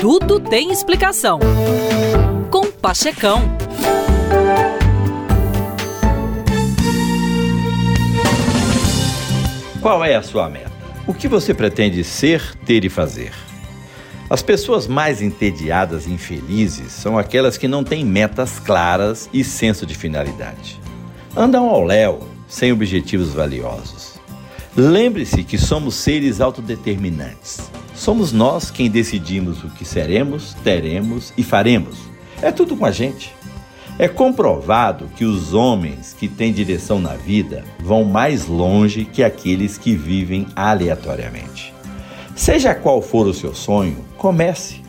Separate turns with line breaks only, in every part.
Tudo tem explicação. Com Pachecão.
Qual é a sua meta? O que você pretende ser, ter e fazer? As pessoas mais entediadas e infelizes são aquelas que não têm metas claras e senso de finalidade. Andam ao léu, sem objetivos valiosos. Lembre-se que somos seres autodeterminantes. Somos nós quem decidimos o que seremos, teremos e faremos. É tudo com a gente. É comprovado que os homens que têm direção na vida vão mais longe que aqueles que vivem aleatoriamente. Seja qual for o seu sonho, comece.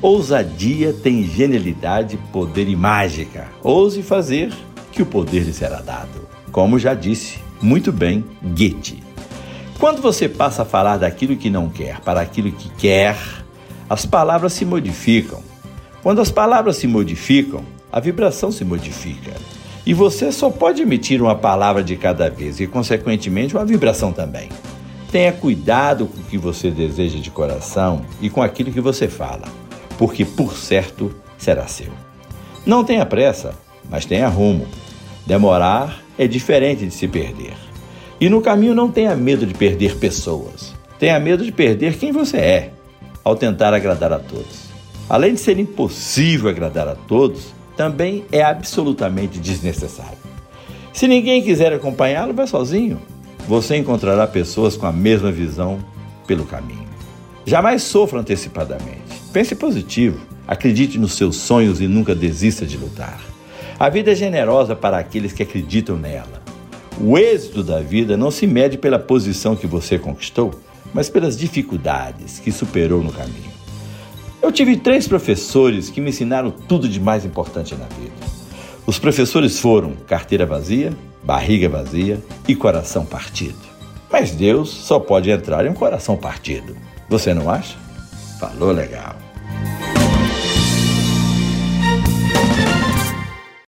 Ousadia tem genialidade, poder e mágica. Ouse fazer, que o poder lhe será dado. Como já disse muito bem Goethe. Quando você passa a falar daquilo que não quer para aquilo que quer, as palavras se modificam. Quando as palavras se modificam, a vibração se modifica. E você só pode emitir uma palavra de cada vez e, consequentemente, uma vibração também. Tenha cuidado com o que você deseja de coração e com aquilo que você fala, porque por certo será seu. Não tenha pressa, mas tenha rumo. Demorar é diferente de se perder. E no caminho não tenha medo de perder pessoas. Tenha medo de perder quem você é, ao tentar agradar a todos. Além de ser impossível agradar a todos, também é absolutamente desnecessário. Se ninguém quiser acompanhá-lo, vá sozinho você encontrará pessoas com a mesma visão pelo caminho. Jamais sofra antecipadamente. Pense positivo, acredite nos seus sonhos e nunca desista de lutar. A vida é generosa para aqueles que acreditam nela. O êxito da vida não se mede pela posição que você conquistou, mas pelas dificuldades que superou no caminho. Eu tive três professores que me ensinaram tudo de mais importante na vida. Os professores foram carteira vazia, barriga vazia e coração partido. Mas Deus só pode entrar em um coração partido. Você não acha? Falou legal.